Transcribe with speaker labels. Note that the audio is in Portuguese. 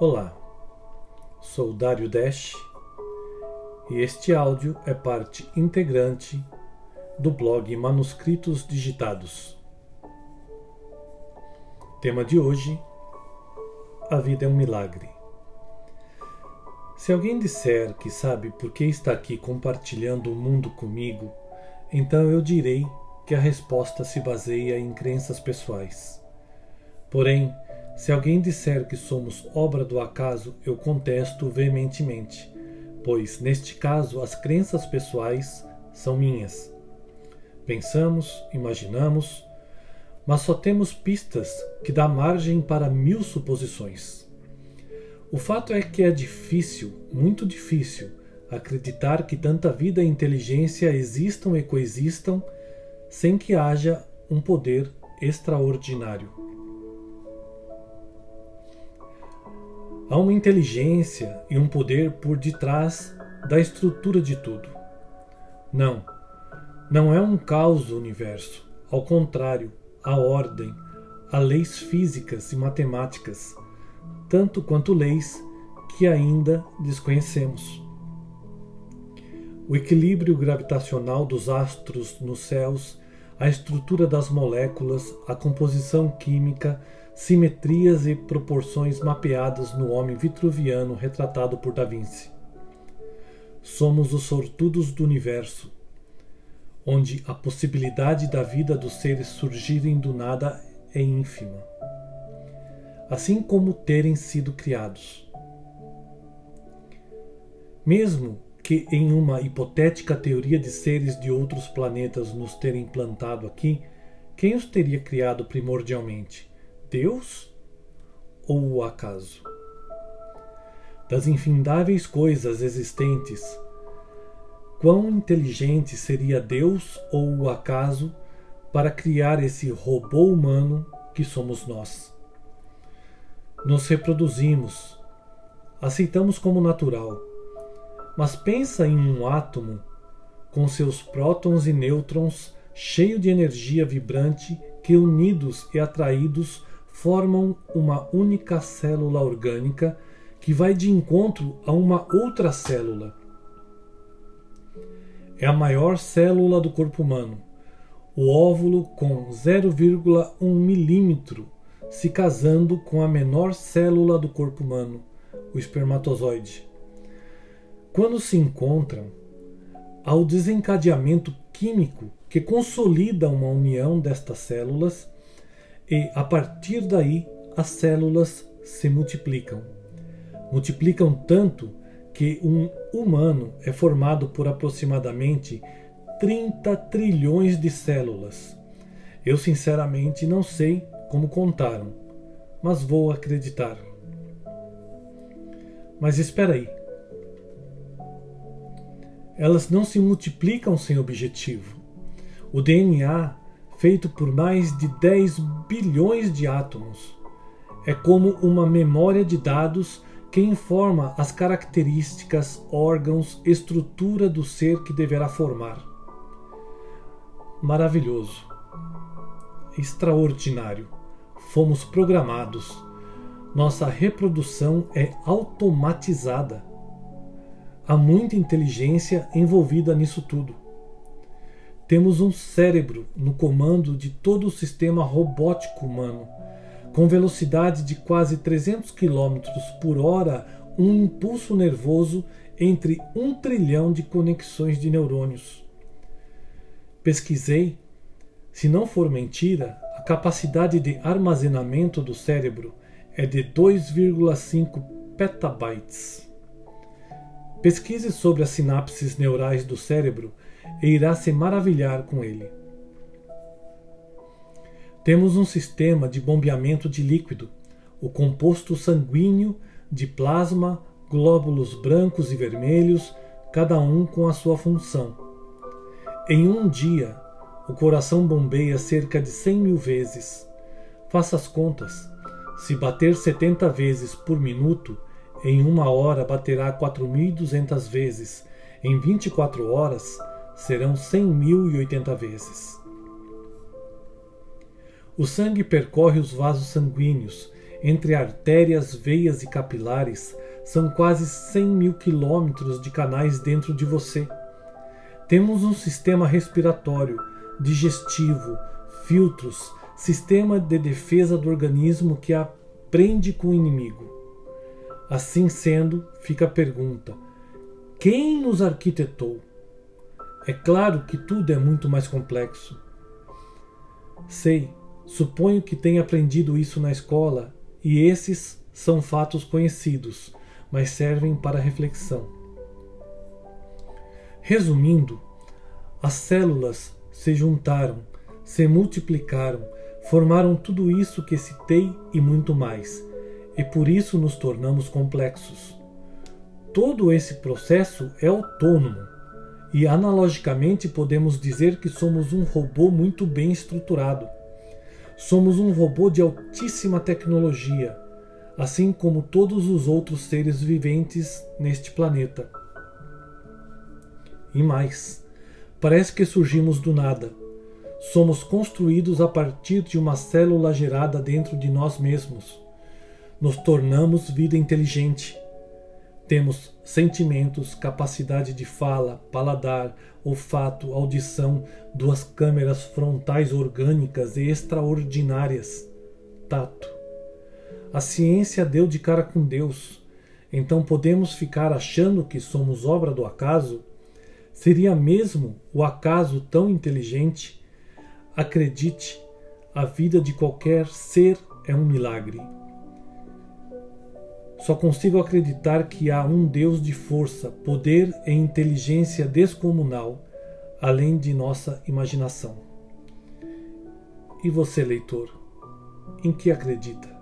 Speaker 1: Olá, sou Dário Dash e este áudio é parte integrante do blog Manuscritos Digitados. Tema de hoje: A vida é um milagre. Se alguém disser que sabe por que está aqui compartilhando o mundo comigo, então eu direi que a resposta se baseia em crenças pessoais. Porém, se alguém disser que somos obra do acaso, eu contesto veementemente, pois, neste caso, as crenças pessoais são minhas. Pensamos, imaginamos, mas só temos pistas que dá margem para mil suposições. O fato é que é difícil, muito difícil, acreditar que tanta vida e inteligência existam e coexistam sem que haja um poder extraordinário. Há uma inteligência e um poder por detrás da estrutura de tudo. Não, não é um caos o universo. Ao contrário, há ordem, há leis físicas e matemáticas, tanto quanto leis que ainda desconhecemos. O equilíbrio gravitacional dos astros nos céus, a estrutura das moléculas, a composição química, simetrias e proporções mapeadas no homem vitruviano retratado por Da Vinci. Somos os sortudos do universo, onde a possibilidade da vida dos seres surgirem do nada é ínfima, assim como terem sido criados. Mesmo que em uma hipotética teoria de seres de outros planetas nos terem plantado aqui, quem os teria criado primordialmente? Deus ou o acaso? Das infindáveis coisas existentes, quão inteligente seria Deus ou o acaso para criar esse robô humano que somos nós? Nos reproduzimos, aceitamos como natural, mas pensa em um átomo com seus prótons e nêutrons cheio de energia vibrante que unidos e atraídos formam uma única célula orgânica que vai de encontro a uma outra célula. É a maior célula do corpo humano, o óvulo com 0,1 milímetro se casando com a menor célula do corpo humano, o espermatozoide. Quando se encontram, há o desencadeamento químico que consolida uma união destas células e a partir daí as células se multiplicam. Multiplicam tanto que um humano é formado por aproximadamente 30 trilhões de células. Eu sinceramente não sei como contaram, mas vou acreditar. Mas espera aí. Elas não se multiplicam sem objetivo. O DNA feito por mais de 10 bilhões de átomos. É como uma memória de dados que informa as características, órgãos, estrutura do ser que deverá formar. Maravilhoso. Extraordinário. Fomos programados. Nossa reprodução é automatizada. Há muita inteligência envolvida nisso tudo. Temos um cérebro no comando de todo o sistema robótico humano, com velocidade de quase 300 km por hora, um impulso nervoso entre um trilhão de conexões de neurônios. Pesquisei. Se não for mentira, a capacidade de armazenamento do cérebro é de 2,5 petabytes. Pesquise sobre as sinapses neurais do cérebro e irá se maravilhar com ele. Temos um sistema de bombeamento de líquido, o composto sanguíneo de plasma, glóbulos brancos e vermelhos, cada um com a sua função. Em um dia, o coração bombeia cerca de 100 mil vezes. Faça as contas. Se bater 70 vezes por minuto, em uma hora baterá 4.200 vezes. Em 24 horas, serão cem mil e oitenta vezes. O sangue percorre os vasos sanguíneos Entre artérias, veias e capilares, são quase 100 mil quilômetros de canais dentro de você. Temos um sistema respiratório, digestivo, filtros, sistema de defesa do organismo que aprende com o inimigo. Assim sendo, fica a pergunta: quem nos arquitetou? É claro que tudo é muito mais complexo. Sei, suponho que tenha aprendido isso na escola e esses são fatos conhecidos, mas servem para reflexão. Resumindo, as células se juntaram, se multiplicaram, formaram tudo isso que citei e muito mais, e por isso nos tornamos complexos. Todo esse processo é autônomo, e analogicamente podemos dizer que somos um robô muito bem estruturado Somos um robô de altíssima tecnologia, assim como todos os outros seres viventes neste planeta. E mais, parece que surgimos do nada. Somos construídos a partir de uma célula gerada dentro de nós mesmos. Nos tornamos vida inteligente temos sentimentos, capacidade de fala, paladar, olfato, audição, duas câmeras frontais orgânicas e extraordinárias, tato. A ciência deu de cara com Deus, então podemos ficar achando que somos obra do acaso? Seria mesmo o acaso tão inteligente? Acredite, a vida de qualquer ser é um milagre. Só consigo acreditar que há um Deus de força, poder e inteligência descomunal, além de nossa imaginação. E você, leitor, em que acredita?